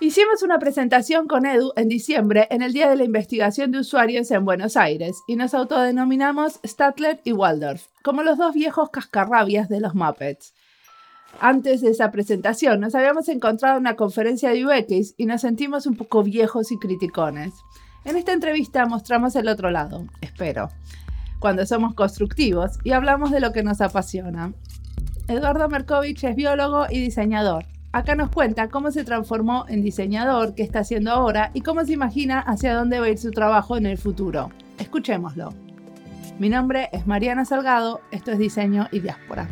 Hicimos una presentación con Edu en diciembre en el Día de la Investigación de Usuarios en Buenos Aires y nos autodenominamos Statler y Waldorf, como los dos viejos cascarrabias de los Muppets. Antes de esa presentación nos habíamos encontrado en una conferencia de UX y nos sentimos un poco viejos y criticones. En esta entrevista mostramos el otro lado, espero, cuando somos constructivos y hablamos de lo que nos apasiona. Eduardo Merkovich es biólogo y diseñador. Acá nos cuenta cómo se transformó en diseñador, qué está haciendo ahora y cómo se imagina hacia dónde va a ir su trabajo en el futuro. Escuchémoslo. Mi nombre es Mariana Salgado, esto es Diseño y Diáspora.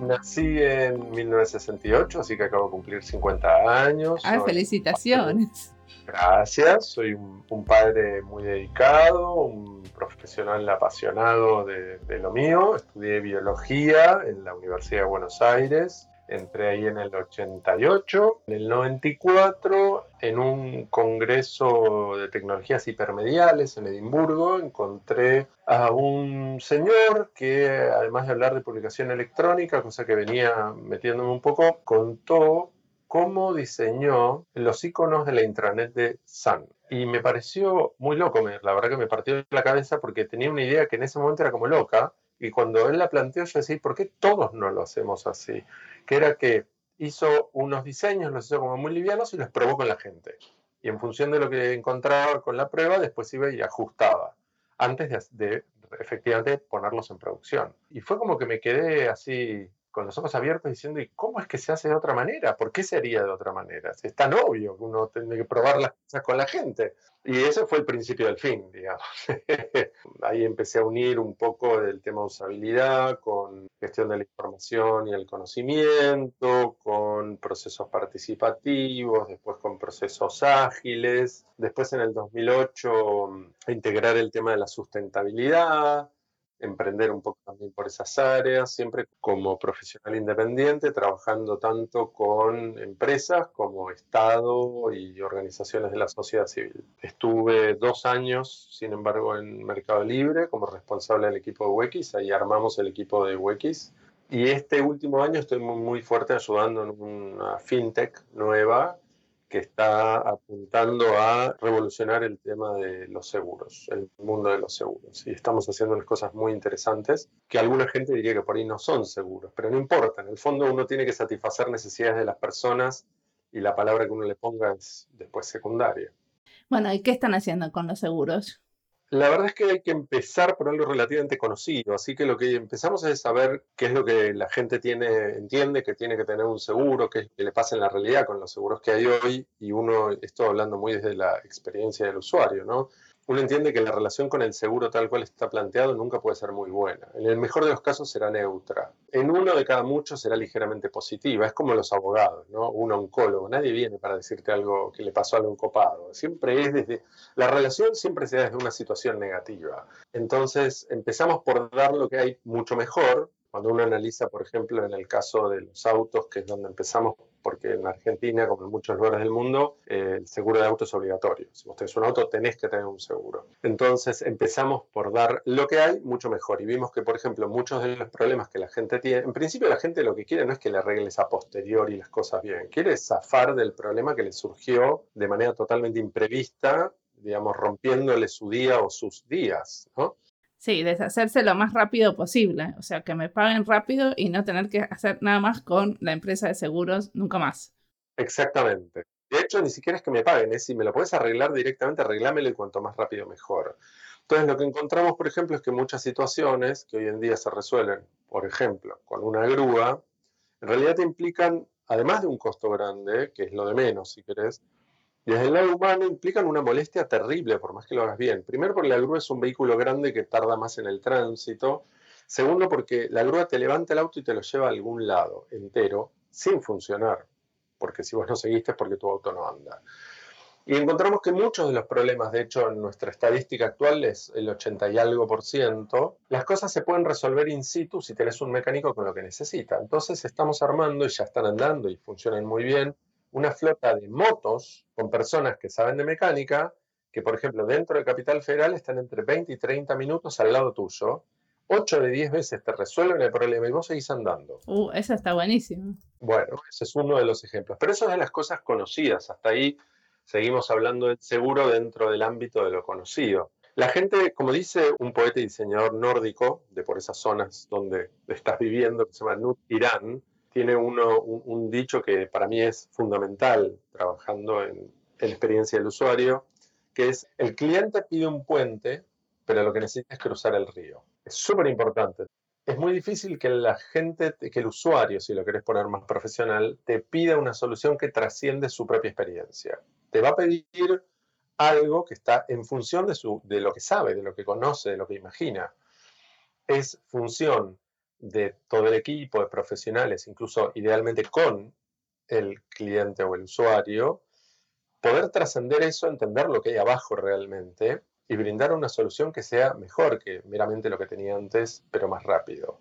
Nací en 1968, así que acabo de cumplir 50 años. Ah, felicitaciones. Gracias, soy un, padre muy dedicado, un profesional apasionado de, de, lo mío. Estudié biología en la Universidad de Buenos Aires entré ahí en el 88, en el 94, en un congreso de tecnologías hipermediales en Edimburgo, encontré a un señor que, además de hablar de publicación electrónica, cosa que venía metiéndome un poco, contó cómo diseñó los iconos de la intranet de Sun. Y me pareció muy loco, la verdad que me partió la cabeza porque tenía una idea que en ese momento era como loca, y cuando él la planteó, yo decía, ¿por qué todos no lo hacemos así? Que era que hizo unos diseños, los hizo como muy livianos y los probó con la gente. Y en función de lo que encontraba con la prueba, después iba y ajustaba, antes de, de efectivamente ponerlos en producción. Y fue como que me quedé así con los ojos abiertos diciendo, ¿y cómo es que se hace de otra manera? ¿Por qué sería de otra manera? Es tan obvio que uno tiene que probar las cosas con la gente. Y ese fue el principio del fin, digamos. Ahí empecé a unir un poco el tema de usabilidad con gestión de la información y el conocimiento, con procesos participativos, después con procesos ágiles, después en el 2008 integrar el tema de la sustentabilidad, emprender un poco también por esas áreas, siempre como profesional independiente, trabajando tanto con empresas como Estado y organizaciones de la sociedad civil. Estuve dos años, sin embargo, en Mercado Libre como responsable del equipo de UX, ahí armamos el equipo de UX. Y este último año estoy muy, muy fuerte ayudando en una fintech nueva que está apuntando a revolucionar el tema de los seguros, el mundo de los seguros. Y estamos haciendo unas cosas muy interesantes que alguna gente diría que por ahí no son seguros, pero no importa, en el fondo uno tiene que satisfacer necesidades de las personas y la palabra que uno le ponga es después secundaria. Bueno, ¿y qué están haciendo con los seguros? La verdad es que hay que empezar por algo relativamente conocido, así que lo que empezamos es saber qué es lo que la gente tiene, entiende que tiene que tener un seguro, qué que le pasa en la realidad con los seguros que hay hoy, y uno, esto hablando muy desde la experiencia del usuario, ¿no? Uno entiende que la relación con el seguro tal cual está planteado nunca puede ser muy buena. En el mejor de los casos será neutra. En uno de cada muchos será ligeramente positiva. Es como los abogados, ¿no? Un oncólogo. Nadie viene para decirte algo que le pasó a un copado. Siempre es desde... La relación siempre se da desde una situación negativa. Entonces empezamos por dar lo que hay mucho mejor. Cuando uno analiza, por ejemplo, en el caso de los autos, que es donde empezamos porque en Argentina, como en muchos lugares del mundo, eh, el seguro de auto es obligatorio. Si vos tenés un auto, tenés que tener un seguro. Entonces empezamos por dar lo que hay mucho mejor. Y vimos que, por ejemplo, muchos de los problemas que la gente tiene, en principio la gente lo que quiere no es que le arregles a posteriori las cosas bien, quiere zafar del problema que le surgió de manera totalmente imprevista digamos, rompiéndole su día o sus días, ¿no? Sí, deshacerse lo más rápido posible. O sea, que me paguen rápido y no tener que hacer nada más con la empresa de seguros nunca más. Exactamente. De hecho, ni siquiera es que me paguen, es si me lo puedes arreglar directamente, arreglámelo y cuanto más rápido mejor. Entonces, lo que encontramos, por ejemplo, es que muchas situaciones que hoy en día se resuelven, por ejemplo, con una grúa, en realidad te implican, además de un costo grande, que es lo de menos, si querés, desde el lado humano implican una molestia terrible, por más que lo hagas bien. Primero porque la grúa es un vehículo grande que tarda más en el tránsito. Segundo porque la grúa te levanta el auto y te lo lleva a algún lado entero sin funcionar. Porque si vos no seguiste es porque tu auto no anda. Y encontramos que muchos de los problemas, de hecho en nuestra estadística actual es el 80 y algo por ciento, las cosas se pueden resolver in situ si tenés un mecánico con lo que necesita. Entonces estamos armando y ya están andando y funcionan muy bien una flota de motos con personas que saben de mecánica que, por ejemplo, dentro de Capital Federal están entre 20 y 30 minutos al lado tuyo. 8 de 10 veces te resuelven el problema y vos seguís andando. Uh, eso está buenísimo. Bueno, ese es uno de los ejemplos. Pero eso es de las cosas conocidas. Hasta ahí seguimos hablando del seguro dentro del ámbito de lo conocido. La gente, como dice un poeta y diseñador nórdico de por esas zonas donde estás viviendo, que se llama Nut Irán, tiene uno, un, dicho que para mí es fundamental trabajando en, en experiencia del usuario, que es el cliente pide un puente, pero lo que necesita es cruzar el río. Es súper importante. Es muy difícil que la gente, que el usuario, si lo querés poner más profesional, te pida una solución que trasciende su propia experiencia. Te va a pedir algo que está en función de, su, de lo que sabe, de lo que conoce, de lo que imagina. Es función de todo el equipo de profesionales, incluso idealmente con el cliente o el usuario, poder trascender eso, entender lo que hay abajo realmente y brindar una solución que sea mejor que meramente lo que tenía antes, pero más rápido.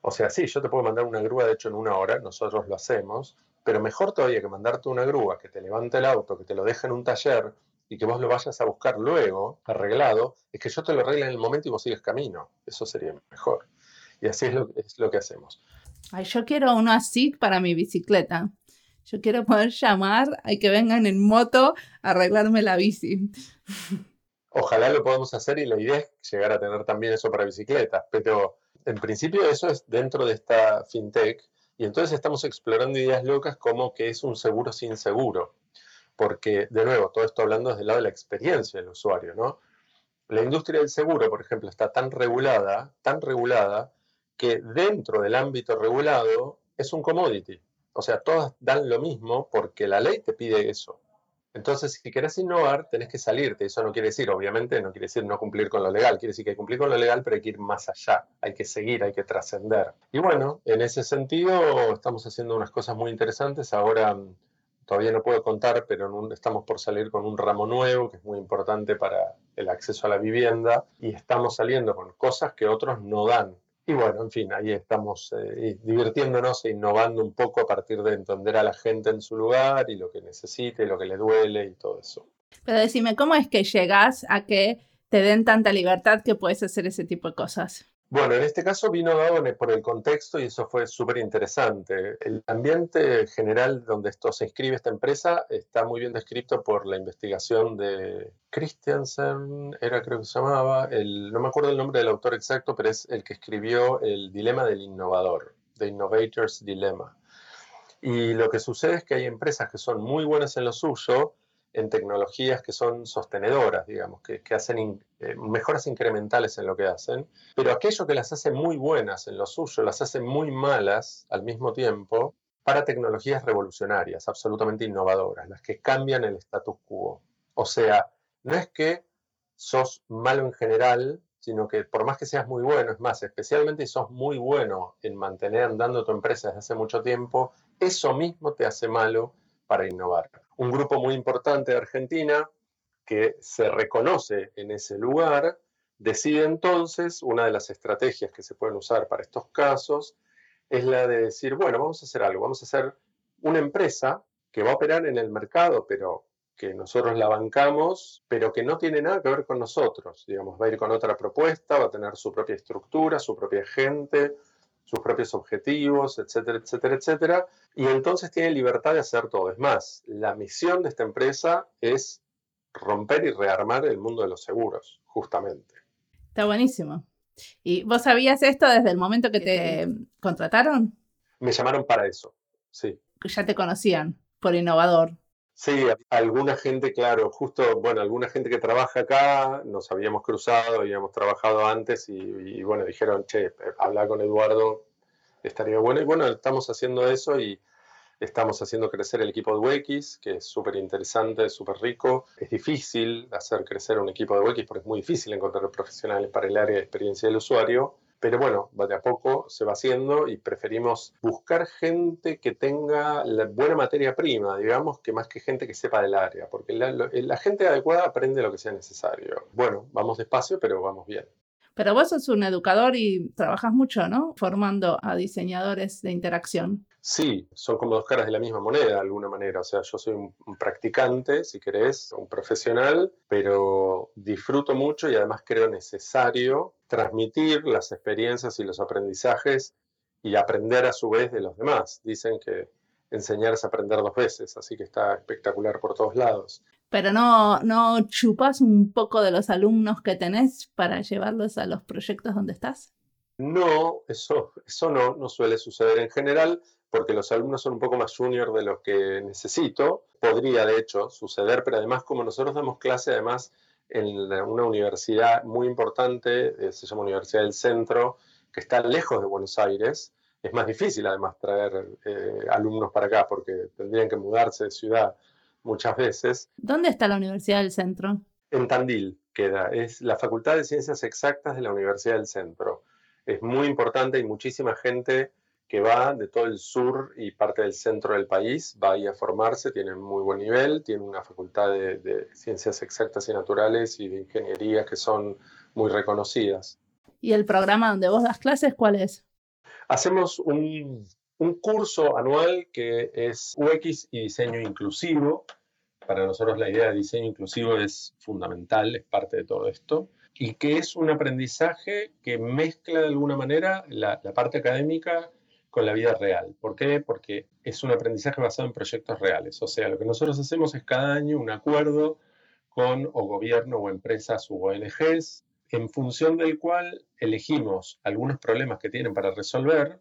O sea, sí, yo te puedo mandar una grúa, de hecho, en una hora, nosotros lo hacemos, pero mejor todavía que mandarte una grúa que te levante el auto, que te lo deje en un taller y que vos lo vayas a buscar luego, arreglado, es que yo te lo arregle en el momento y vos sigues camino. Eso sería mejor. Y así es lo, es lo que hacemos. Ay, yo quiero uno así para mi bicicleta. Yo quiero poder llamar a que vengan en moto a arreglarme la bici. Ojalá lo podamos hacer y la idea es llegar a tener también eso para bicicletas, pero en principio eso es dentro de esta fintech y entonces estamos explorando ideas locas como que es un seguro sin seguro, porque de nuevo, todo esto hablando desde el lado de la experiencia del usuario, ¿no? La industria del seguro, por ejemplo, está tan regulada, tan regulada, que dentro del ámbito regulado es un commodity. O sea, todas dan lo mismo porque la ley te pide eso. Entonces, si querés innovar, tenés que salirte. Eso no quiere decir, obviamente, no quiere decir no cumplir con lo legal. Quiere decir que cumplir con lo legal, pero hay que ir más allá. Hay que seguir, hay que trascender. Y bueno, en ese sentido, estamos haciendo unas cosas muy interesantes. Ahora mm, todavía no puedo contar, pero estamos por salir con un ramo nuevo que es muy importante para el acceso a la vivienda. Y estamos saliendo con cosas que otros no dan. Y bueno, en fin, ahí estamos eh, divirtiéndonos e innovando un poco a partir de entender a la gente en su lugar y lo que necesite, lo que le duele y todo eso. Pero decime, ¿cómo es que llegas a que te den tanta libertad que puedes hacer ese tipo de cosas? Bueno, en este caso vino dado por el contexto y eso fue súper interesante. El ambiente general donde esto se inscribe esta empresa está muy bien descrito por la investigación de Christiansen, era creo que se llamaba, el, no me acuerdo el nombre del autor exacto, pero es el que escribió El dilema del innovador, The Innovator's Dilemma. Y lo que sucede es que hay empresas que son muy buenas en lo suyo, en tecnologías que son sostenedoras, digamos, que, hacen eh, mejoras incrementales en lo que hacen, pero aquello que las hace muy buenas en lo suyo, las hace muy malas al mismo tiempo para tecnologías revolucionarias, absolutamente innovadoras, las que cambian el status quo. O sea, no es que sos malo en general, sino que por más que seas muy bueno, es más, especialmente si sos muy bueno en mantener andando tu empresa desde hace mucho tiempo, eso mismo te hace malo para innovar un grupo muy importante de Argentina que se reconoce en ese lugar, decide entonces, una de las estrategias que se pueden usar para estos casos, es la de decir, bueno, vamos a hacer algo, vamos a hacer una empresa que va a operar en el mercado, pero que nosotros la bancamos, pero que no tiene nada que ver con nosotros. Digamos, va a ir con otra propuesta, va a tener su propia estructura, su propia gente, sus propios objetivos, etcétera, etcétera, etcétera. Y entonces tiene libertad de hacer todo. Es más, la misión de esta empresa es romper y rearmar el mundo de los seguros, justamente. Está buenísimo. ¿Y vos sabías esto desde el momento que te contrataron? Me llamaron para eso, sí. Ya te conocían por innovador. Sí, alguna gente, claro, justo, bueno, alguna gente que trabaja acá, nos habíamos cruzado, habíamos trabajado antes y, bueno, dijeron, che, habla con Eduardo, estaría bueno. Y bueno, estamos haciendo eso y estamos haciendo crecer el equipo de UX, que es súper interesante, súper rico. Es difícil hacer crecer un equipo de UX porque es muy difícil encontrar profesionales para el área de experiencia del usuario. Pero bueno, de a poco se va haciendo y preferimos buscar gente que tenga la buena materia prima, digamos, que más que gente que sepa del área, porque la, gente adecuada aprende lo que sea necesario. Bueno, vamos despacio, pero vamos bien. Pero vos sos un educador y trabajas mucho, ¿no? Formando a diseñadores de interacción. Sí, son como dos caras de la misma moneda de alguna manera. O sea, yo soy un, practicante, si querés, un profesional, pero disfruto mucho y además creo necesario transmitir las experiencias y los aprendizajes y aprender a su vez de los demás. Dicen que enseñar es aprender dos veces, así que está espectacular por todos lados pero no, no chupas un poco de los alumnos que tenés para llevarlos a los proyectos donde estás? No, eso, eso no, no suele suceder en general, porque los alumnos son un poco más junior de los que necesito. Podría, de hecho, suceder, pero además, como nosotros damos clase, además, en una universidad muy importante, eh, se llama Universidad del Centro, que está lejos de Buenos Aires, es más difícil además traer eh, alumnos para acá porque tendrían que mudarse de ciudad muchas veces. ¿Dónde está la Universidad del Centro? En Tandil queda. Es la Facultad de Ciencias Exactas de la Universidad del Centro. Es muy importante, hay muchísima gente que va de todo el sur y parte del centro del país, va ahí a formarse, tiene muy buen nivel, tiene una facultad de, ciencias exactas y naturales y de ingeniería que son muy reconocidas. ¿Y el programa donde vos das clases cuál es? Hacemos un un curso anual que es UX y diseño inclusivo. Para nosotros la idea de diseño inclusivo es fundamental, es parte de todo esto, y que es un aprendizaje que mezcla de alguna manera la, parte académica con la vida real. ¿Por qué? Porque es un aprendizaje basado en proyectos reales. O sea, lo que nosotros hacemos es cada año un acuerdo con o gobierno o empresas u ONGs, en función del cual elegimos algunos problemas que tienen para resolver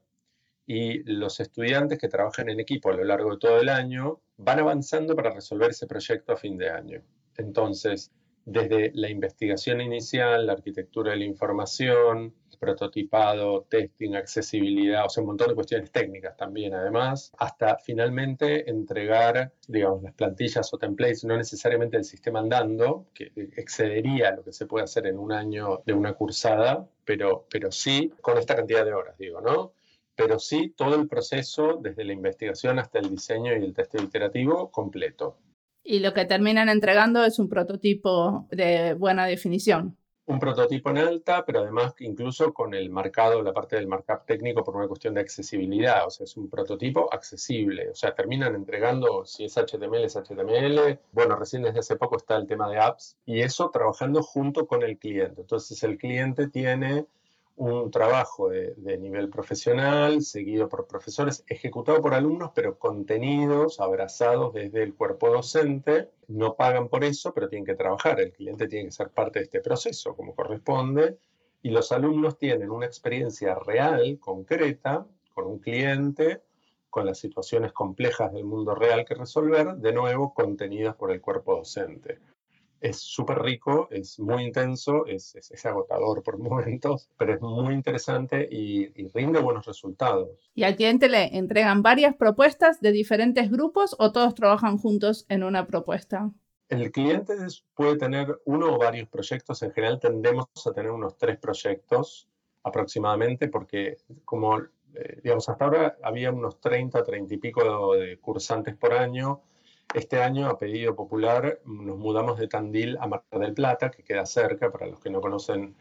y los estudiantes que trabajan en equipo a lo largo de todo el año van avanzando para resolver ese proyecto a fin de año. Entonces, desde la investigación inicial, la arquitectura de la información, prototipado, testing, accesibilidad, o sea, un montón de cuestiones técnicas también además, hasta finalmente entregar, digamos, las plantillas o templates, no necesariamente el sistema andando, que excedería lo que se puede hacer en un año de una cursada, pero, pero sí con esta cantidad de horas, digo, ¿no? Pero sí todo el proceso, desde la investigación hasta el diseño y el testeo iterativo completo. Y lo que terminan entregando es un prototipo de buena definición. Un prototipo en alta, pero además incluso con el marcado, la parte del markup técnico por una cuestión de accesibilidad, o sea, es un prototipo accesible, o sea, terminan entregando, si es HTML, es HTML, bueno, recién desde hace poco está el tema de apps, y eso trabajando junto con el cliente. Entonces el cliente tiene un trabajo de, nivel profesional, seguido por profesores, ejecutado por alumnos, pero contenidos, abrazados desde el cuerpo docente. No pagan por eso, pero tienen que trabajar. El cliente tiene que ser parte de este proceso, como corresponde. Y los alumnos tienen una experiencia real, concreta, con un cliente, con las situaciones complejas del mundo real que resolver, de nuevo contenidas por el cuerpo docente es súper rico, es muy intenso, es, es, agotador por momentos, pero es muy interesante y, rinde buenos resultados. ¿Y al cliente le entregan varias propuestas de diferentes grupos o todos trabajan juntos en una propuesta? El cliente puede tener uno o varios proyectos, en general tendemos a tener unos tres proyectos aproximadamente, porque como, eh, digamos, hasta ahora había unos 30, 30 y pico de cursantes por año, este año, a pedido popular, nos mudamos de Tandil a Mar del Plata, que queda cerca, para los que no conocen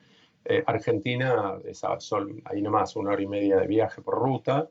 eh, Argentina, es a sol, ahí nomás una hora y media de viaje por ruta,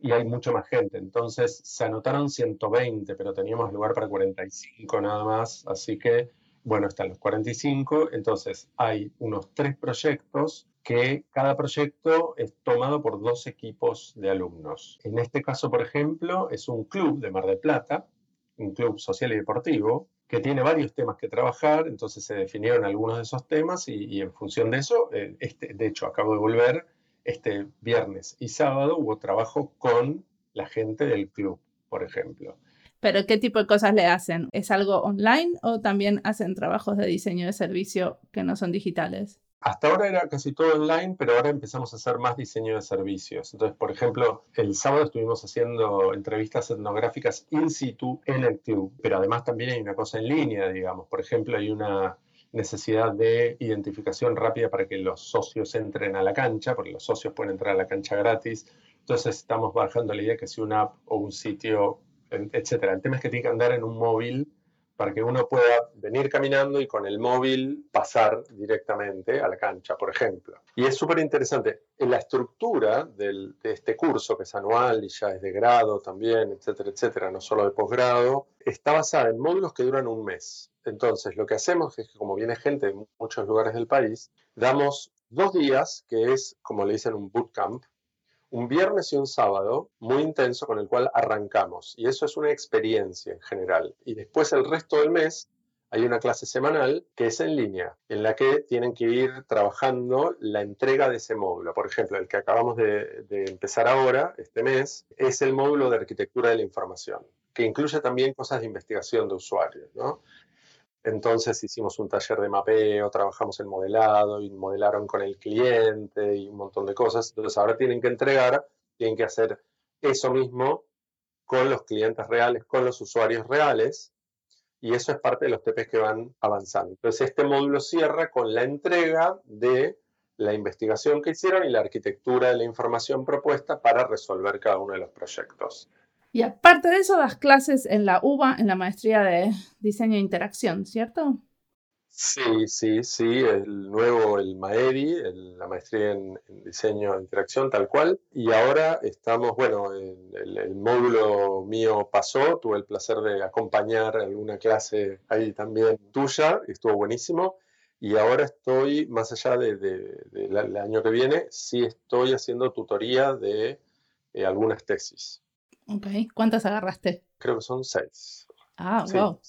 y hay mucha más gente. Entonces se anotaron 120, pero teníamos lugar para 45 nada más, así que, bueno, están los 45, entonces hay unos tres proyectos que cada proyecto es tomado por dos equipos de alumnos. En este caso, por ejemplo, es un club de Mar del Plata, un club social y deportivo que tiene varios temas que trabajar, entonces se definieron algunos de esos temas y, en función de eso, eh, este, de hecho acabo de volver, este viernes y sábado hubo trabajo con la gente del club, por ejemplo. ¿Pero qué tipo de cosas le hacen? ¿Es algo online o también hacen trabajos de diseño de servicio que no son digitales? Hasta ahora era casi todo online, pero ahora empezamos a hacer más diseño de servicios. Entonces, por ejemplo, el sábado estuvimos haciendo entrevistas etnográficas in situ en el club, pero además también hay una cosa en línea, digamos. Por ejemplo, hay una necesidad de identificación rápida para que los socios entren a la cancha, porque los socios pueden entrar a la cancha gratis. Entonces, estamos bajando la idea que si una app o un sitio, etcétera. El tema es que tiene que andar en un móvil para que uno pueda venir caminando y con el móvil pasar directamente a la cancha, por ejemplo. Y es súper interesante. En la estructura de este curso, que es anual y ya es de grado también, etcétera, etcétera, no solo de posgrado, está basada en módulos que duran un mes. Entonces, lo que hacemos es que como viene gente de muchos lugares del país, damos dos días, que es, como le dicen, un bootcamp, un viernes y un sábado muy intenso con el cual arrancamos. Y eso es una experiencia en general. Y después el resto del mes hay una clase semanal que es en línea, en la que tienen que ir trabajando la entrega de ese módulo. Por ejemplo, el que acabamos de, empezar ahora, este mes, es el módulo de arquitectura de la información, que incluye también cosas de investigación de usuarios. ¿no? Entonces hicimos un taller de mapeo, trabajamos en modelado y modelaron con el cliente y un montón de cosas. Entonces ahora tienen que entregar, tienen que hacer eso mismo con los clientes reales, con los usuarios reales. Y eso es parte de los TPs que van avanzando. Entonces este módulo cierra con la entrega de la investigación que hicieron y la arquitectura de la información propuesta para resolver cada uno de los proyectos. Y aparte de eso, das clases en la UBA, en la maestría de diseño e interacción, ¿cierto? Sí, sí, sí, el nuevo, el MAERI, la maestría en, diseño e interacción, tal cual. Y ahora estamos, bueno, el, módulo mío pasó, tuve el placer de acompañar alguna clase ahí también tuya, estuvo buenísimo. Y ahora estoy, más allá del de, año que viene, sí estoy haciendo tutoría de eh, algunas tesis. Ok, ¿cuántas agarraste? Creo que son seis. Ah, wow.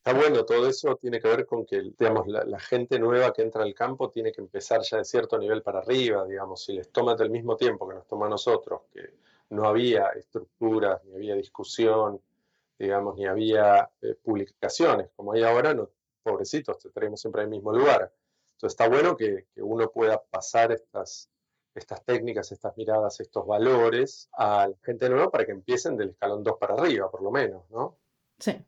Está bueno, todo eso tiene que ver con que, digamos, la, gente nueva que entra al campo tiene que empezar ya de cierto nivel para arriba, digamos, si les toma del mismo tiempo que nos toma a nosotros, que no había estructuras, ni había discusión, digamos, ni había eh, publicaciones, como hay ahora, no, pobrecitos, te traemos siempre al mismo lugar. Entonces está bueno que, que uno pueda pasar estas, estas técnicas, estas miradas, estos valores a la gente nueva para que empiecen del escalón 2 para arriba, por lo menos, ¿no? Sí.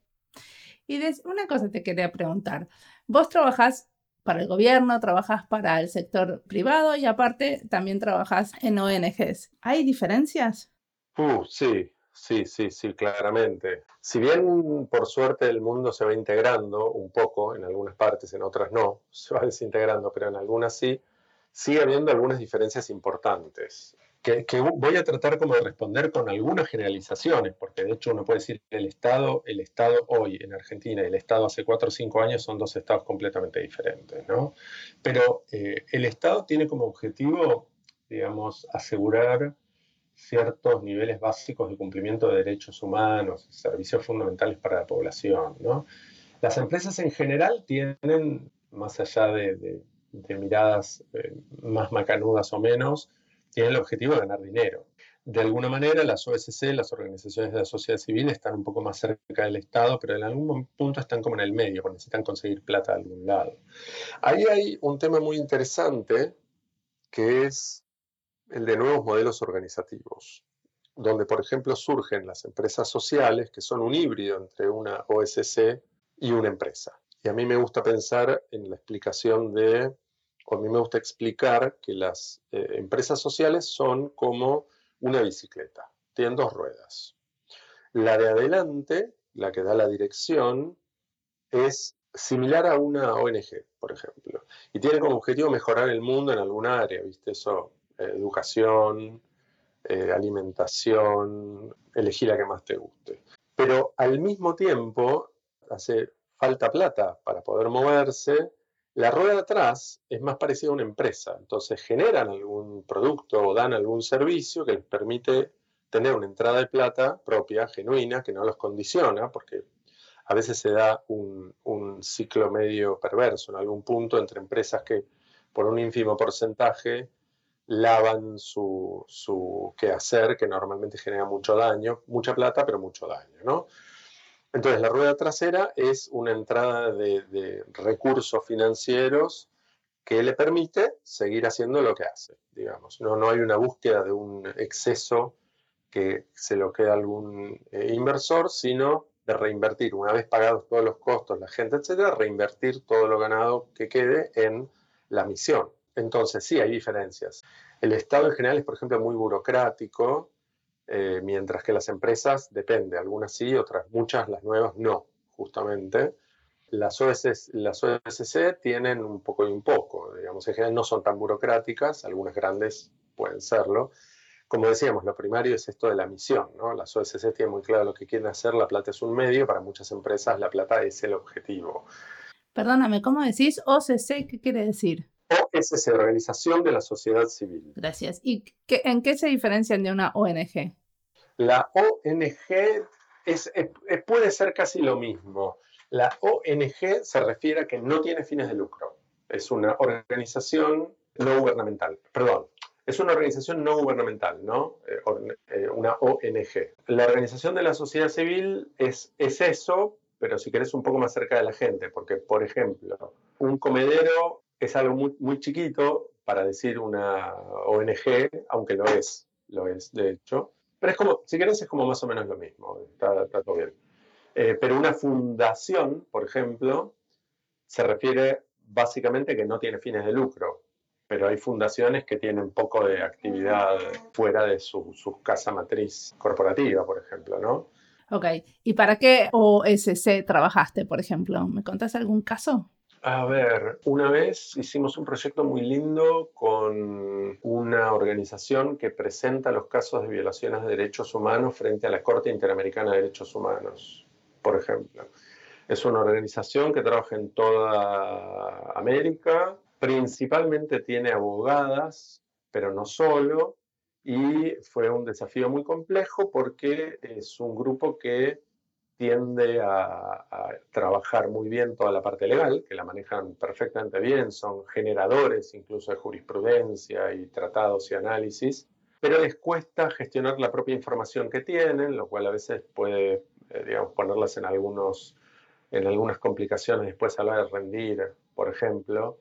Y una cosa te quería preguntar. Vos trabajás para el gobierno, trabajas para el sector privado y aparte también trabajas en ONGs. ¿Hay diferencias? Uh, sí, sí, sí, sí, claramente. Si bien por suerte el mundo se va integrando un poco, en algunas partes, en otras no, se va desintegrando, pero en algunas sí, sigue habiendo algunas diferencias importantes. Que, voy a tratar como de responder con algunas generalizaciones, porque de hecho uno puede decir el Estado, el Estado hoy en Argentina y el Estado hace cuatro o cinco años son dos estados completamente diferentes, ¿no? Pero eh, el Estado tiene como objetivo, digamos, asegurar ciertos niveles básicos de cumplimiento de derechos humanos, servicios fundamentales para la población, ¿no? Las empresas en general tienen, más allá de miradas eh, más macanudas o menos, tienen el objetivo de ganar dinero. De alguna manera, las OSC, las organizaciones de la sociedad civil, están un poco más cerca del Estado, pero en algún punto están como en el medio, porque necesitan conseguir plata de algún lado. Ahí hay un tema muy interesante, que es el de nuevos modelos organizativos, donde, por ejemplo, surgen las empresas sociales, que son un híbrido entre una OSC y una empresa. Y a mí me gusta pensar en la explicación de a mí me gusta explicar que las eh, empresas sociales son como una bicicleta, tienen dos ruedas. La de adelante, la que da la dirección, es similar a una ONG, por ejemplo, y tiene como objetivo mejorar el mundo en alguna área, ¿viste? Eso, eh, educación, eh, alimentación, elegir la que más te guste. Pero al mismo tiempo hace falta plata para poder moverse la rueda de atrás es más parecida a una empresa, entonces generan algún producto o dan algún servicio que les permite tener una entrada de plata propia, genuina, que no los condiciona, porque a veces se da un, ciclo medio perverso en algún punto entre empresas que por un ínfimo porcentaje lavan su, su quehacer, que normalmente genera mucho daño, mucha plata, pero mucho daño, ¿no? Entonces, la rueda trasera es una entrada de, recursos financieros que le permite seguir haciendo lo que hace, digamos. No, no hay una búsqueda de un exceso que se lo quede algún eh, inversor, sino de reinvertir, una vez pagados todos los costos, la gente, etcétera, reinvertir todo lo ganado que quede en la misión. Entonces, sí, hay diferencias. El Estado en general es, por ejemplo, muy burocrático, eh, mientras que las empresas, depende, algunas sí, otras muchas, las nuevas no, justamente. Las, las OSC tienen un poco y un poco, digamos, en general no son tan burocráticas, algunas grandes pueden serlo. Como decíamos, lo primario es esto de la misión, ¿no? Las OSC tienen muy claro lo que quieren hacer, la plata es un medio, para muchas empresas la plata es el objetivo. Perdóname, ¿cómo decís OCC? ¿Qué quiere decir? OSC, Organización de la Sociedad Civil. Gracias. ¿Y qué, en qué se diferencian de una ONG? La ONG puede ser casi lo mismo. La ONG se refiere a que no tiene fines de lucro. Es una organización no gubernamental. Perdón, es una organización no gubernamental, ¿no? Eh, eh, una ONG. La organización de la sociedad civil es, es eso, pero si querés un poco más cerca de la gente, porque, por ejemplo, un comedero es algo muy, muy chiquito para decir una ONG, aunque lo es, lo es, de hecho. Pero es como, si querés, es como más o menos lo mismo, está, todo bien. Eh, pero una fundación, por ejemplo, se refiere básicamente que no tiene fines de lucro, pero hay fundaciones que tienen poco de actividad fuera de su, su casa matriz corporativa, por ejemplo, ¿no? Ok, ¿y para qué OSC trabajaste, por ejemplo? ¿Me contás algún caso? A ver, una vez hicimos un proyecto muy lindo con una organización que presenta los casos de violaciones de derechos humanos frente a la Corte Interamericana de Derechos Humanos, por ejemplo. Es una organización que trabaja en toda América, principalmente tiene abogadas, pero no solo, y fue un desafío muy complejo porque es un grupo que tiende a, trabajar muy bien toda la parte legal, que la manejan perfectamente bien, son generadores incluso de jurisprudencia y tratados y análisis, pero les cuesta gestionar la propia información que tienen, lo cual a veces puede, eh, digamos, ponerlas en, algunos, en algunas complicaciones después a la de rendir, por ejemplo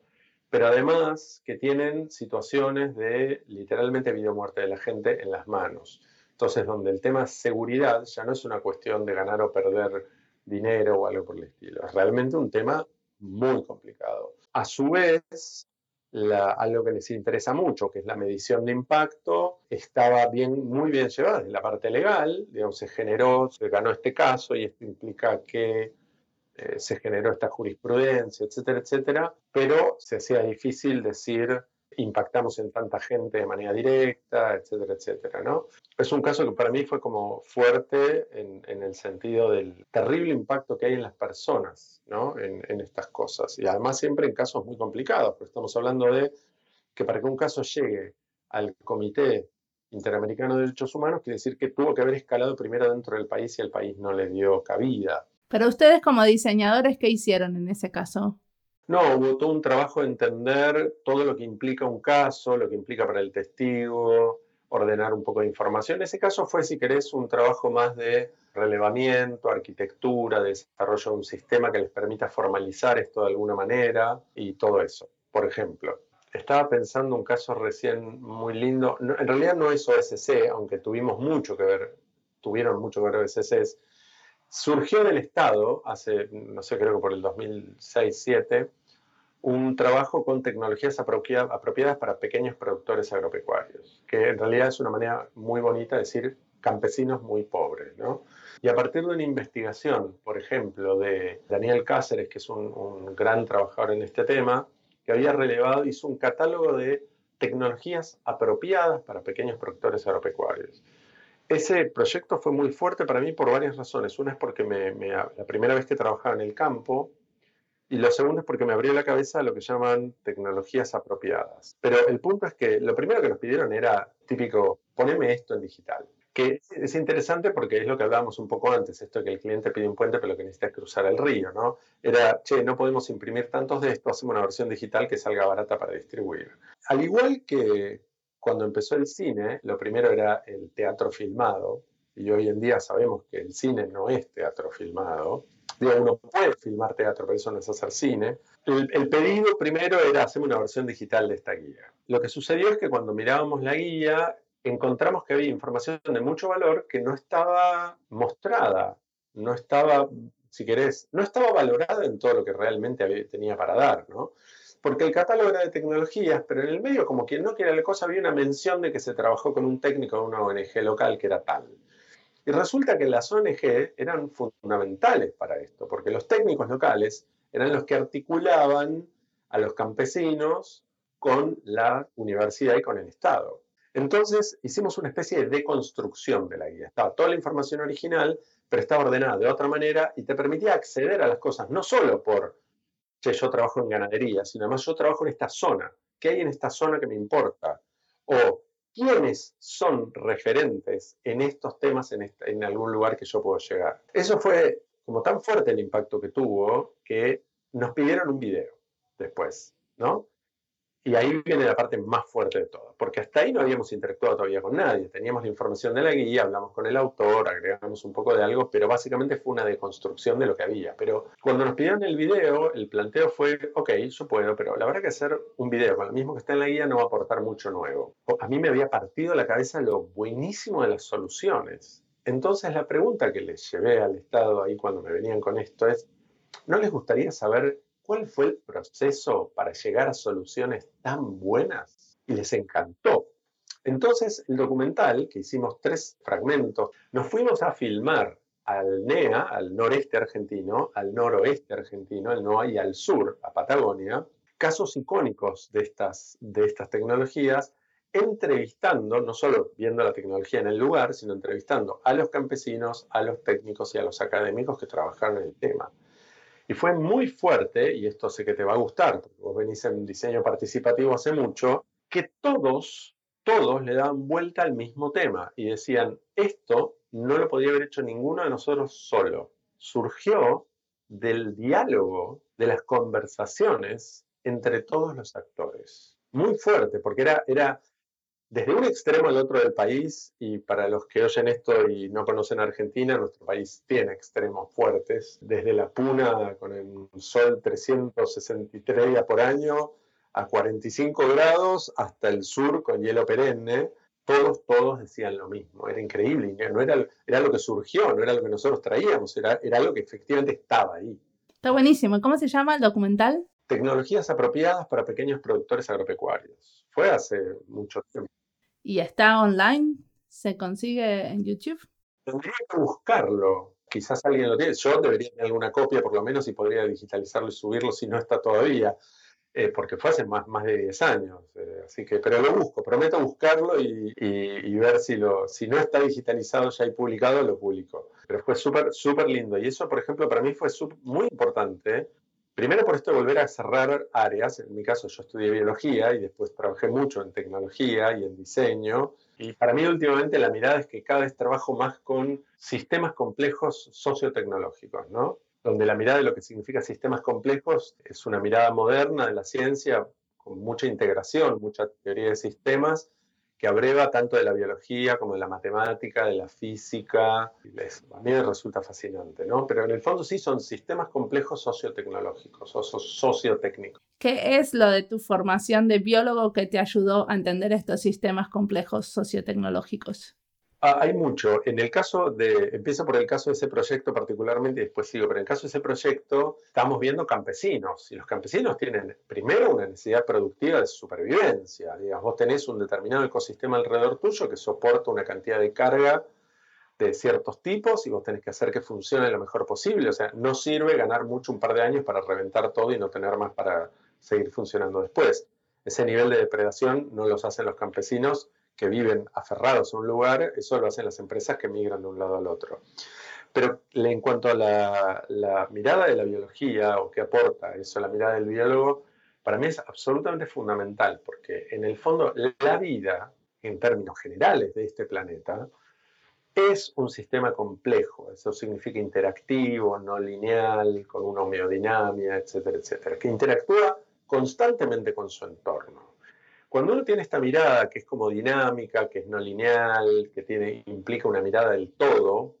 pero además que tienen situaciones de literalmente vida o muerte de la gente en las manos. Entonces, donde el tema seguridad ya no es una cuestión de ganar o perder dinero o algo por el estilo, es realmente un tema muy complicado. A su vez, algo que les interesa mucho, que es la medición de impacto, estaba bien, muy bien llevada desde la parte legal, digamos, se generó, se ganó este caso y esto implica que eh, se generó esta jurisprudencia, etcétera, etcétera, pero se hacía difícil decir impactamos en tanta gente de manera directa, etcétera, etcétera, ¿no? Es un caso que para mí fue como fuerte en, el sentido del terrible impacto que hay en las personas, ¿no? En, en, estas cosas. Y además siempre en casos muy complicados, porque estamos hablando de que para que un caso llegue al Comité Interamericano de Derechos Humanos, quiere decir que tuvo que haber escalado primero dentro del país y el país no le dio cabida. Pero ustedes como diseñadores, ¿qué hicieron en ese caso? No, hubo todo un trabajo de entender todo lo que implica un caso, lo que implica para el testigo, ordenar un poco de información. Ese caso fue, si querés, un trabajo más de relevamiento, arquitectura, desarrollo de un sistema que les permita formalizar esto de alguna manera y todo eso. Por ejemplo, estaba pensando un caso recién muy lindo. en realidad no es OSC, aunque tuvimos mucho que ver, tuvieron mucho que ver OSCs, Surgió del Estado, hace, no sé, creo que por el 2006-2007, un trabajo con tecnologías apropiadas para pequeños productores agropecuarios, que en realidad es una manera muy bonita de decir campesinos muy pobres. ¿no? Y a partir de una investigación, por ejemplo, de Daniel Cáceres, que es un, un gran trabajador en este tema, que había relevado, hizo un catálogo de tecnologías apropiadas para pequeños productores agropecuarios. Ese proyecto fue muy fuerte para mí por varias razones. Una es porque me, la primera vez que trabajaba en el campo y lo segundo es porque me abrió la cabeza lo que llaman tecnologías apropiadas. Pero el punto es que lo primero que nos pidieron era típico, poneme esto en digital. Que es interesante porque es lo que hablábamos un poco antes, esto que el cliente pide un puente pero lo que necesita es cruzar el río, ¿no? Era, che, no podemos imprimir tantos de esto, hacemos una versión digital que salga barata para distribuir. Al igual que, cuando empezó el cine, lo primero era el teatro filmado, y hoy en día sabemos que el cine no es teatro filmado. Digo, uno puede filmar teatro, pero eso no es hacer cine. El, pedido primero era hacer una versión digital de esta guía. Lo que sucedió es que cuando mirábamos la guía, encontramos que había información de mucho valor que no estaba mostrada, no estaba, si querés, no estaba valorada en todo lo que realmente tenía para dar, ¿no? Porque el catálogo era de tecnologías, pero en el medio, como quien no quiere la cosa, había una mención de que se trabajó con un técnico de una ONG local que era tal. Y resulta que las ONG eran fundamentales para esto, porque los técnicos locales eran los que articulaban a los campesinos con la universidad y con el Estado. Entonces hicimos una especie de deconstrucción de la guía. Estaba toda la información original, pero estaba ordenada de otra manera y te permitía acceder a las cosas, no solo por, che, yo trabajo en ganadería, sino además yo trabajo en esta zona. ¿Qué hay en esta zona que me importa? O quiénes son referentes en estos temas en, en algún lugar que yo puedo llegar. Eso fue como tan fuerte el impacto que tuvo que nos pidieron un video después, ¿no? Y ahí viene la parte más fuerte de todo, porque hasta ahí no habíamos interactuado todavía con nadie. Teníamos la información de la guía, hablamos con el autor, agregamos un poco de algo, pero básicamente fue una deconstrucción de lo que había. Pero cuando nos pidieron el video, el planteo fue, ok, yo puedo, pero la verdad que hacer un video con lo mismo que está en la guía no va a aportar mucho nuevo. A mí me había partido la cabeza lo buenísimo de las soluciones. Entonces la pregunta que les llevé al Estado ahí cuando me venían con esto es, ¿no les gustaría saber cuál fue el proceso para llegar a soluciones tan buenas y les encantó. Entonces, el documental, que hicimos tres fragmentos, nos fuimos a filmar al NEA, al noreste argentino, al noroeste argentino, al NOA y al sur, a Patagonia, casos icónicos de estas, de estas tecnologías, entrevistando, no solo viendo la tecnología en el lugar, sino entrevistando a los campesinos, a los técnicos y a los académicos que trabajaron en el tema. Y fue muy fuerte, y esto sé que te va a gustar, porque vos venís en diseño participativo hace mucho, que todos, todos le daban vuelta al mismo tema y decían, esto no lo podía haber hecho ninguno de nosotros solo. Surgió del diálogo, de las conversaciones entre todos los actores. Muy fuerte, porque era, era desde un extremo al otro del país, y para los que oyen esto y no conocen Argentina, nuestro país tiene extremos fuertes, desde la puna con el sol 363 días por año a 45 grados, hasta el sur con hielo perenne, todos, todos decían lo mismo, era increíble, no era, era lo que surgió, no era lo que nosotros traíamos, era, era algo que efectivamente estaba ahí. Está buenísimo, ¿cómo se llama el documental? Tecnologías apropiadas para pequeños productores agropecuarios. Fue hace mucho tiempo y está online, se consigue en YouTube. Tendría que buscarlo. Quizás alguien lo tiene. Yo debería tener alguna copia, por lo menos, y podría digitalizarlo y subirlo si no está todavía, eh, porque fue hace más, más de 10 años. Eh, así que, pero lo busco, prometo buscarlo y, y, ver si, lo, si no está digitalizado ya y publicado, lo publico. Pero fue súper, súper lindo. Y eso, por ejemplo, para mí fue muy importante Primero por esto de volver a cerrar áreas, en mi caso yo estudié biología y después trabajé mucho en tecnología y en diseño. Y para mí últimamente la mirada es que cada vez trabajo más con sistemas complejos sociotecnológicos, ¿no? Donde la mirada de lo que significa sistemas complejos es una mirada moderna de la ciencia con mucha integración, mucha teoría de sistemas que abreva tanto de la biología como de la matemática, de la física. a mí me resulta fascinante, ¿no? Pero en el fondo sí son sistemas complejos sociotecnológicos sociotécnicos. ¿Qué es lo de tu formación de biólogo que te ayudó a entender estos sistemas complejos sociotecnológicos? Ah, hay mucho. En el caso de, empiezo por el caso de ese proyecto particularmente y después sigo, pero en el caso de ese proyecto estamos viendo campesinos y los campesinos tienen primero una necesidad productiva de supervivencia. Vos tenés un determinado ecosistema alrededor tuyo que soporta una cantidad de carga de ciertos tipos y vos tenés que hacer que funcione lo mejor posible. O sea, no sirve ganar mucho un par de años para reventar todo y no tener más para seguir funcionando después. Ese nivel de depredación no los hacen los campesinos que viven aferrados a un lugar, eso lo hacen las empresas que migran de un lado al otro. Pero en cuanto a la, mirada de la biología o qué aporta eso, la mirada del biólogo, para mí es absolutamente fundamental, porque en el fondo la vida, en términos generales de este planeta, es un sistema complejo, eso significa interactivo, no lineal, con una homeodinamia, etcétera, etcétera, que interactúa constantemente con su entorno. Cuando uno tiene esta mirada que es como dinámica, que es no lineal, que tiene, implica una mirada del todo,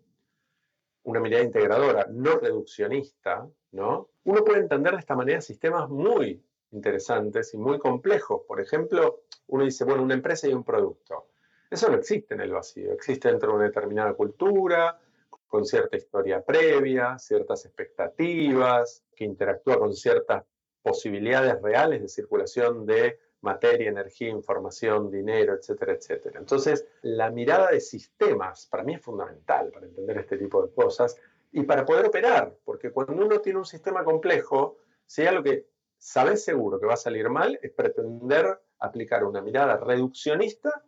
una mirada integradora, no reduccionista, ¿no? Uno puede entender de esta manera sistemas muy interesantes y muy complejos. Por ejemplo, uno dice, bueno, una empresa y un producto. Eso no existe en el vacío, existe dentro de una determinada cultura, con cierta historia previa, ciertas expectativas, que interactúa con ciertas posibilidades reales de circulación de materia, energía, información, dinero, etcétera, etcétera. Entonces, la mirada de sistemas para mí es fundamental para entender este tipo de cosas y para poder operar, porque cuando uno tiene un sistema complejo, si hay algo que sabes seguro que va a salir mal, es pretender aplicar una mirada reduccionista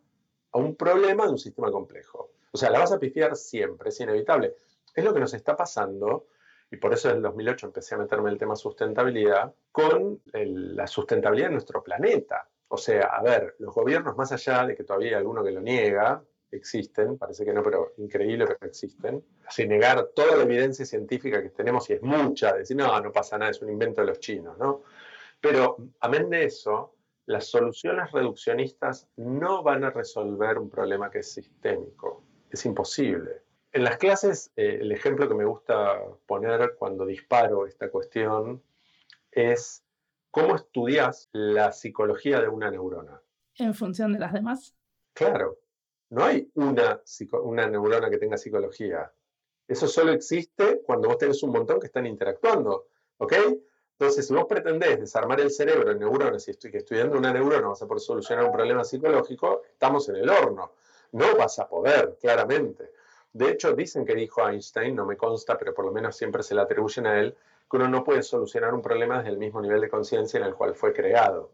a un problema de un sistema complejo. O sea, la vas a pifiar siempre, es inevitable. Es lo que nos está pasando, y por eso en el 2008 empecé a meterme en el tema sustentabilidad, con la sustentabilidad de nuestro planeta. O sea, a ver, los gobiernos, más allá de que todavía hay alguno que lo niega, existen, parece que no, pero increíble, pero existen, sin negar toda la evidencia científica que tenemos, y es mucha, decir, no, no pasa nada, es un invento de los chinos, ¿no? Pero, amén de eso, las soluciones reduccionistas no van a resolver un problema que es sistémico, es imposible. En las clases, eh, el ejemplo que me gusta poner cuando disparo esta cuestión es cómo estudias la psicología de una neurona. ¿En función de las demás? Claro, no hay una, una neurona que tenga psicología. Eso solo existe cuando vos tenés un montón que están interactuando. ¿Ok? Entonces, si vos pretendés desarmar el cerebro en neuronas y estoy estudiando una neurona vas a poder solucionar un problema psicológico, estamos en el horno. No vas a poder, claramente. De hecho, dicen que dijo Einstein, no me consta, pero por lo menos siempre se le atribuyen a él, que uno no puede solucionar un problema desde el mismo nivel de conciencia en el cual fue creado.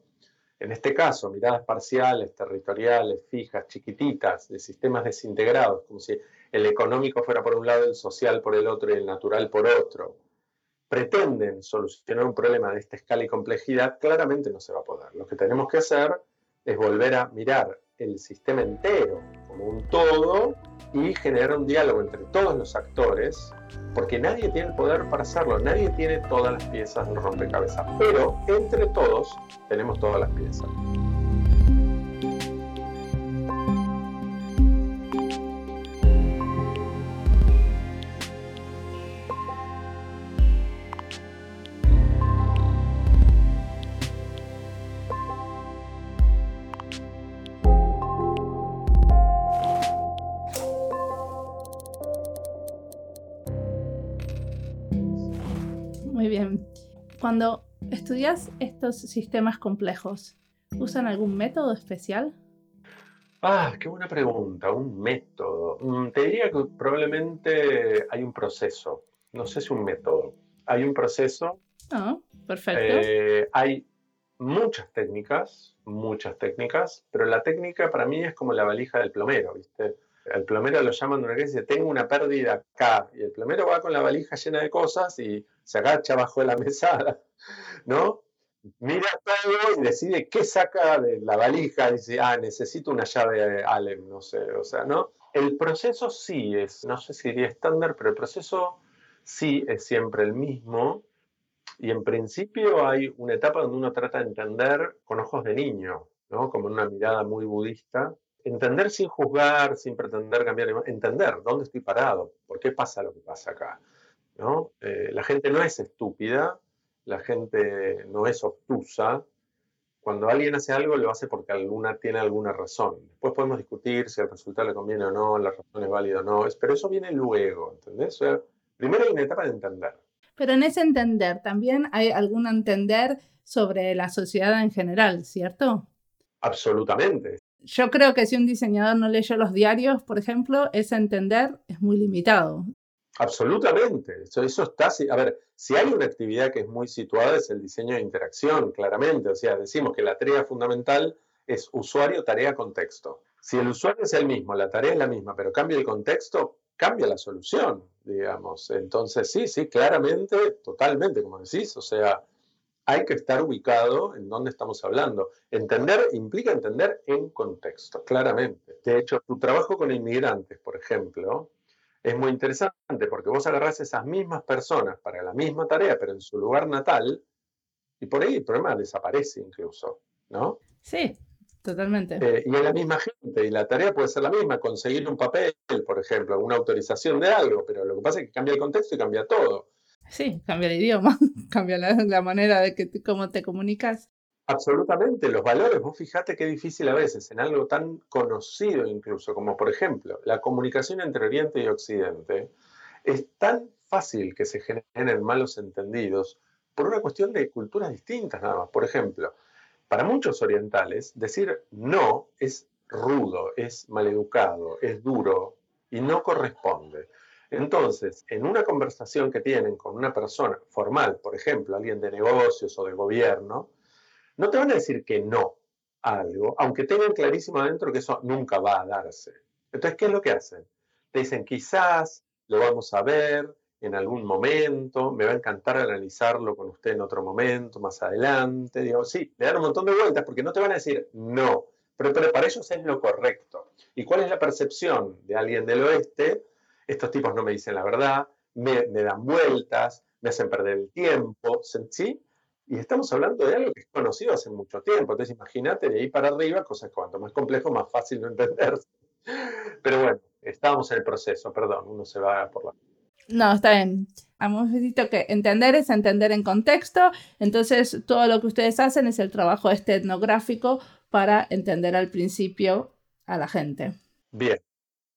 En este caso, miradas parciales, territoriales, fijas, chiquititas, de sistemas desintegrados, como si el económico fuera por un lado, el social por el otro y el natural por otro, pretenden solucionar un problema de esta escala y complejidad, claramente no se va a poder. Lo que tenemos que hacer es volver a mirar el sistema entero como un todo y generar un diálogo entre todos los actores, porque nadie tiene el poder para hacerlo, nadie tiene todas las piezas del rompecabezas, pero entre todos tenemos todas las piezas. Cuando estudias estos sistemas complejos, ¿usan algún método especial? Ah, qué buena pregunta, un método. Mm, te diría que probablemente hay un proceso, no sé si un método. Hay un proceso. Ah, perfecto. Eh, hay muchas técnicas, muchas técnicas, pero la técnica para mí es como la valija del plomero, ¿viste? El plomero lo llaman una vez y dice, tengo una pérdida acá. Y el plomero va con la valija llena de cosas y se agacha bajo la mesada, ¿no? Mira todo y decide qué saca de la valija. Dice, ah, necesito una llave Allen, no sé, o sea, ¿no? El proceso sí es, no sé si diría estándar, pero el proceso sí es siempre el mismo. Y en principio hay una etapa donde uno trata de entender con ojos de niño, ¿no? Como una mirada muy budista, entender sin juzgar, sin pretender cambiar, entender dónde estoy parado, por qué pasa lo que pasa acá. ¿No? Eh, la gente no es estúpida, la gente no es obtusa. Cuando alguien hace algo, lo hace porque alguna, tiene alguna razón. Después podemos discutir si el resultado le conviene o no, la razón es válida o no, pero eso viene luego, ¿entendés? primero hay una etapa de entender. Pero en ese entender también hay algún entender sobre la sociedad en general, ¿cierto? Absolutamente yo creo que si un diseñador no leyó los diarios, por ejemplo, ese entender es muy limitado. Absolutamente. Eso, eso está. A ver, si hay una actividad que es muy situada es el diseño de interacción, claramente. O sea, decimos que la tarea fundamental es usuario, tarea, contexto. Si el usuario es el mismo, la tarea es la misma, pero cambia el contexto, cambia la solución, digamos. Entonces, sí, sí, claramente, totalmente, como decís. O sea, hay que estar ubicado en dónde estamos hablando. Entender implica entender en contexto, claramente. De hecho, tu trabajo con inmigrantes, por ejemplo, es muy interesante porque vos agarrás esas mismas personas para la misma tarea, pero en su lugar natal, y por ahí el problema desaparece incluso, ¿no? Sí, totalmente. Eh, y es la misma gente, y la tarea puede ser la misma, conseguir un papel, por ejemplo, una autorización de algo, pero lo que pasa es que cambia el contexto y cambia todo. Sí, cambia el idioma, cambia la, manera de que, cómo te comunicas. Absolutamente, los valores, vos fijate qué difícil a veces en algo tan conocido incluso como por ejemplo la comunicación entre Oriente y Occidente, es tan fácil que se generen malos entendidos por una cuestión de culturas distintas nada más. Por ejemplo, para muchos orientales, decir no es rudo, es maleducado, es duro y no corresponde. Entonces, en una conversación que tienen con una persona formal, por ejemplo, alguien de negocios o de gobierno, no te van a decir que no a algo, aunque tengan clarísimo adentro que eso nunca va a darse. Entonces, ¿qué es lo que hacen? Te dicen, quizás lo vamos a ver en algún momento, me va a encantar analizarlo con usted en otro momento, más adelante. Digo, sí, le dan un montón de vueltas porque no te van a decir no, pero, para ellos es lo correcto. ¿Y cuál es la percepción de alguien del oeste? Estos tipos no me dicen la verdad, me, me dan vueltas, me hacen perder el tiempo, ¿sí? Y estamos hablando de algo que es conocido hace mucho tiempo. Entonces, imagínate de ahí para arriba, cosas cuanto más complejo, más fácil de entender. Pero bueno, estábamos en el proceso, perdón, uno se va por la... No, está bien. Hemos visto que entender es entender en contexto, entonces todo lo que ustedes hacen es el trabajo este etnográfico para entender al principio a la gente. Bien,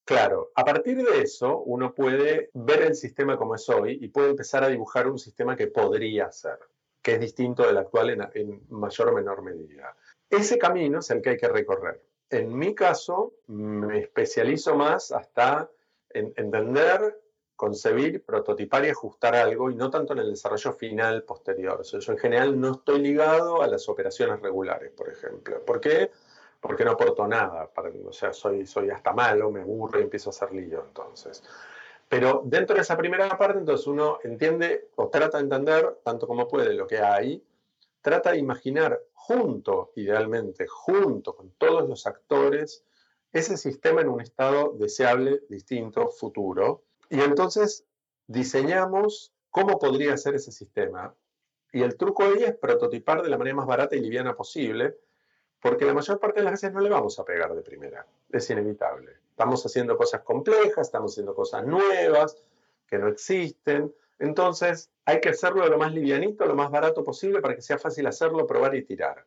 claro. A partir de eso, uno puede ver el sistema como es hoy y puede empezar a dibujar un sistema que podría ser que es distinto del actual en, mayor o menor medida. Ese camino es el que hay que recorrer. En mi caso, me especializo más hasta en entender, concebir, prototipar y ajustar algo y no tanto en el desarrollo final posterior. O yo en general no estoy ligado a las operaciones regulares, por ejemplo. ¿Por qué? Porque no aporto nada. o sea, soy, soy hasta malo, me aburro y empiezo a hacer lío entonces. Pero dentro de esa primera parte, entonces uno entiende o trata de entender tanto como puede lo que hay, trata de imaginar junto, idealmente, junto con todos los actores, ese sistema en un estado deseable, distinto, futuro. Y entonces diseñamos cómo podría ser ese sistema. Y el truco ahí es prototipar de la manera más barata y liviana posible, porque la mayor parte de las veces no le vamos a pegar de primera. Es inevitable. Estamos haciendo cosas complejas, estamos haciendo cosas nuevas que no existen. Entonces hay que hacerlo lo más livianito, lo más barato posible para que sea fácil hacerlo, probar y tirar.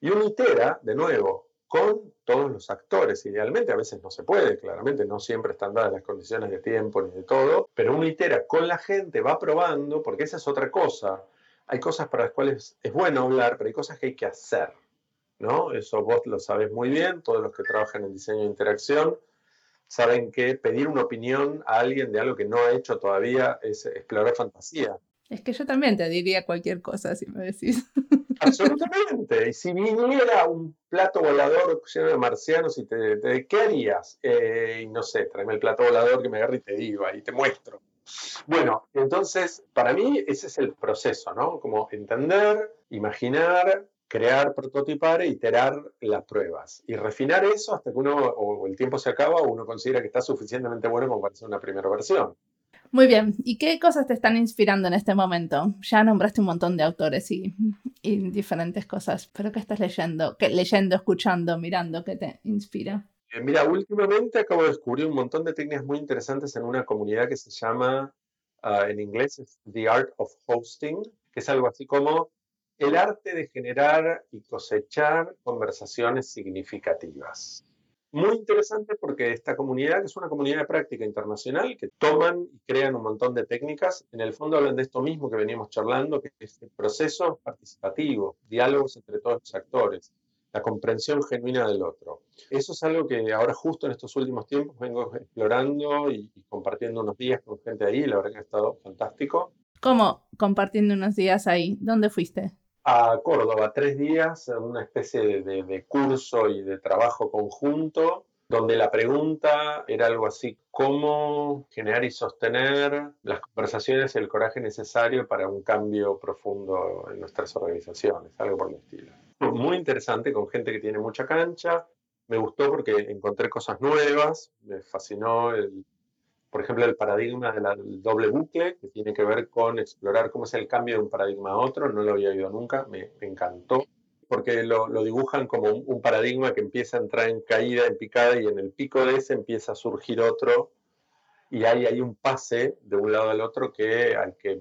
Y uno itera, de nuevo, con todos los actores. Idealmente a veces no se puede, claramente no siempre están dadas las condiciones de tiempo ni de todo, pero uno itera con la gente, va probando, porque esa es otra cosa. Hay cosas para las cuales es bueno hablar, pero hay cosas que hay que hacer. ¿no? Eso vos lo sabes muy bien, todos los que trabajan en diseño de interacción saben que pedir una opinión a alguien de algo que no ha hecho todavía es explorar fantasía. Es que yo también te diría cualquier cosa si me decís. Absolutamente. Y si viniera un plato volador lleno de marcianos y te, ¿qué harías? Eh, y no sé, tráeme el plato volador que me agarre y te digo, y te muestro. Bueno, entonces, para mí ese es el proceso, ¿no? Como entender, imaginar, crear, prototipar e iterar las pruebas y refinar eso hasta que uno, o el tiempo se acaba, o uno considera que está suficientemente bueno como para hacer una primera versión. Muy bien, ¿y qué cosas te están inspirando en este momento? Ya nombraste un montón de autores y, diferentes cosas, pero ¿qué estás leyendo? ¿Qué, leyendo, escuchando, mirando? ¿Qué te inspira? Eh, mira, últimamente acabo de descubrir un montón de técnicas muy interesantes en una comunidad que se llama, ah, en inglés, The Art of Hosting, que es algo así como el arte de generar y cosechar conversaciones significativas. Muy interesante porque esta comunidad, que es una comunidad de práctica internacional, que toman y crean un montón de técnicas, en el fondo hablan de esto mismo que veníamos charlando, que es el proceso participativo, diálogos entre todos los actores, la comprensión genuina del otro. Eso es algo que ahora justo en estos últimos tiempos vengo explorando y, y compartiendo unos días con gente ahí, la verdad que ha estado fantástico. ¿Cómo compartiendo unos días ahí? ¿Dónde fuiste? A Córdoba tres días, una especie de, curso y de trabajo conjunto, donde la pregunta era algo así, ¿cómo generar y sostener las conversaciones y el coraje necesario para un cambio profundo en nuestras organizaciones? Algo por el estilo. Muy interesante, con gente que tiene mucha cancha. Me gustó porque encontré cosas nuevas, me fascinó el, por ejemplo, el paradigma del doble bucle, que tiene que ver con explorar cómo es el cambio de un paradigma a otro, no lo había oído nunca, me, encantó, porque lo, dibujan como un, paradigma que empieza a entrar en caída, en picada, y en el pico de ese empieza a surgir otro, y ahí hay un pase de un lado al otro que hay que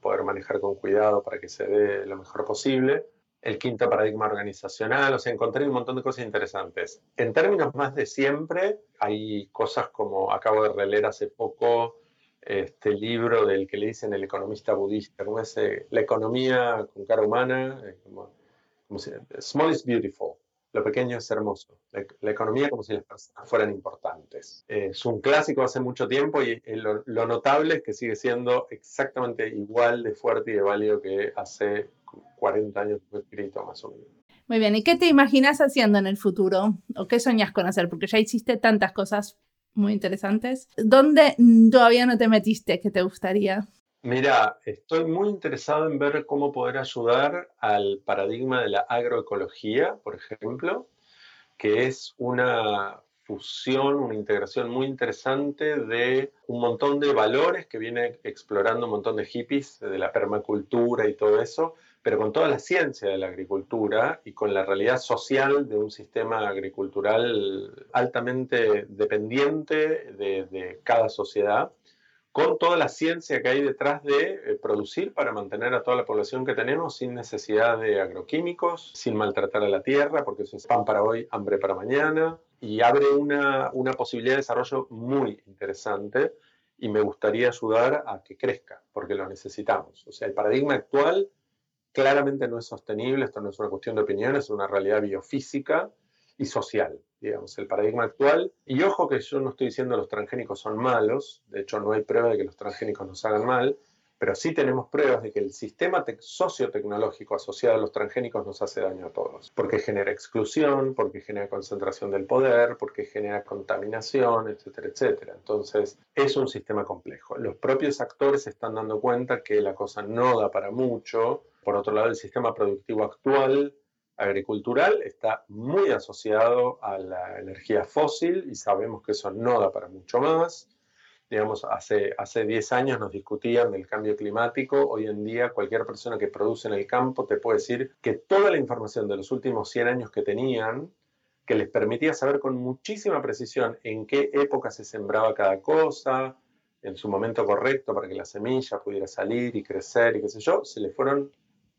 poder manejar con cuidado para que se dé lo mejor posible el quinto paradigma organizacional, o sea, encontré un montón de cosas interesantes. En términos más de siempre, hay cosas como acabo de releer hace poco este libro del que le dicen el economista budista, como es eh, la economía con cara humana, eh, como si, small is beautiful, lo pequeño es hermoso. La, economía como si las personas fueran importantes. es un clásico hace mucho tiempo y lo, notable es que sigue siendo exactamente igual de fuerte y de válido que hace 40 años fue escrito más o menos. Muy bien, ¿y qué te imaginas haciendo en el futuro? ¿O qué soñas con hacer? Porque ya hiciste tantas cosas muy interesantes. ¿Dónde todavía no te metiste que te gustaría? Mira, estoy muy interesado en ver cómo poder ayudar al paradigma de la agroecología, por ejemplo, que es una fusión, una integración muy interesante de un montón de valores que viene explorando un montón de hippies, de la permacultura y todo eso, pero con toda la ciencia de la agricultura y con la realidad social de un sistema agricultural altamente dependiente de, cada sociedad, con toda la ciencia que hay detrás de eh, producir para mantener a toda la población que tenemos sin necesidad de agroquímicos, sin maltratar a la tierra, porque eso es pan para hoy, hambre para mañana, y abre una, una posibilidad de desarrollo muy interesante y me gustaría ayudar a que crezca, porque lo necesitamos. O sea, el paradigma actual claramente no es sostenible, esto no es una cuestión de opinión, es una realidad biofísica y social, digamos, el paradigma actual. Y ojo que yo no estoy diciendo que los transgénicos son malos, de hecho no hay prueba de que los transgénicos nos hagan mal, pero sí tenemos pruebas de que el sistema sociotecnológico asociado a los transgénicos nos hace daño a todos, porque genera exclusión, porque genera concentración del poder, porque genera contaminación, etcétera, etcétera. Entonces, es un sistema complejo. Los propios actores se están dando cuenta que la cosa no da para mucho. Por otro lado, el sistema productivo actual agricultural está muy asociado a la energía fósil y sabemos que eso no da para mucho más digamos, hace, hace 10 años nos discutían del cambio climático, hoy en día cualquier persona que produce en el campo te puede decir que toda la información de los últimos 100 años que tenían, que les permitía saber con muchísima precisión en qué época se sembraba cada cosa, en su momento correcto para que la semilla pudiera salir y crecer y qué sé yo, se le fueron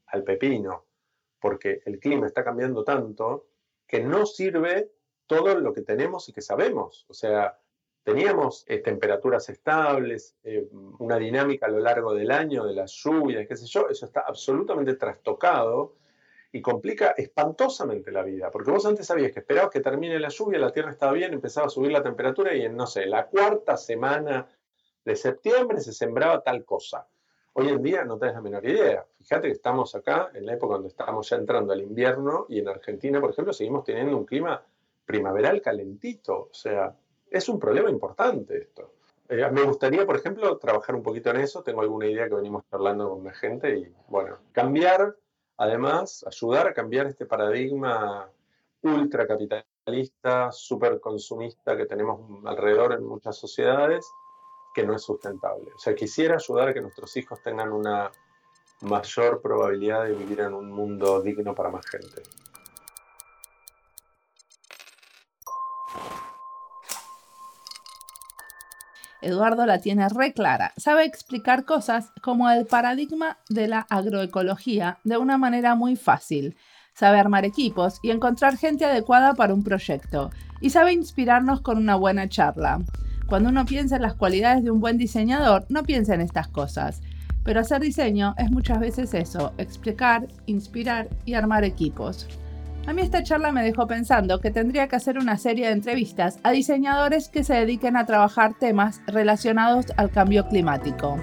al pepino, porque el clima está cambiando tanto que no sirve todo lo que tenemos y que sabemos. O sea, teníamos eh, temperaturas estables, eh, una dinámica a lo largo del año de las lluvias, qué sé yo, eso está absolutamente trastocado y complica espantosamente la vida, porque vos antes sabías que esperabas que termine la lluvia, la tierra estaba bien, empezaba a subir la temperatura y en, no sé, la cuarta semana de septiembre se sembraba tal cosa. Hoy en día no tenés la menor idea. Fíjate que estamos acá en la época donde estamos ya entrando al invierno y en Argentina, por ejemplo, seguimos teniendo un clima primaveral calentito. O sea, es un problema importante esto. Eh, me gustaría, por ejemplo, trabajar un poquito en eso. Tengo alguna idea que venimos hablando con la gente y, bueno, cambiar, además, ayudar a cambiar este paradigma ultracapitalista, super consumista que tenemos alrededor en muchas sociedades, que no es sustentable. O sea, quisiera ayudar a que nuestros hijos tengan una mayor probabilidad de vivir en un mundo digno para más gente. Eduardo la tiene re clara. Sabe explicar cosas como el paradigma de la agroecología de una manera muy fácil. Sabe armar equipos y encontrar gente adecuada para un proyecto. Y sabe inspirarnos con una buena charla. Cuando uno piensa en las cualidades de un buen diseñador, no piensa en estas cosas. Pero hacer diseño es muchas veces eso, explicar, inspirar y armar equipos. A mí esta charla me dejó pensando que tendría que hacer una serie de entrevistas a diseñadores que se dediquen a trabajar temas relacionados al cambio climático.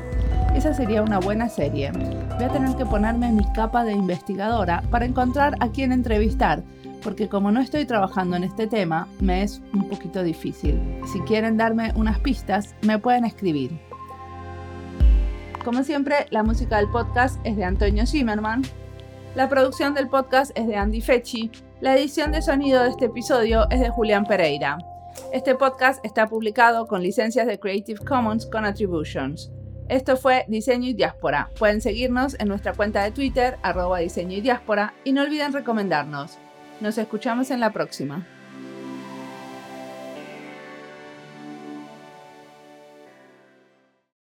Esa sería una buena serie. Voy a tener que ponerme mi capa de investigadora para encontrar a quién entrevistar, porque como no estoy trabajando en este tema, me es un poquito difícil. Si quieren darme unas pistas, me pueden escribir. Como siempre, la música del podcast es de Antonio Zimmerman la producción del podcast es de Andy Fechi. La edición de sonido de este episodio es de Julián Pereira. Este podcast está publicado con licencias de Creative Commons con Attributions. Esto fue Diseño y Diáspora. Pueden seguirnos en nuestra cuenta de Twitter, arroba diseño y diáspora, y no olviden recomendarnos. Nos escuchamos en la próxima.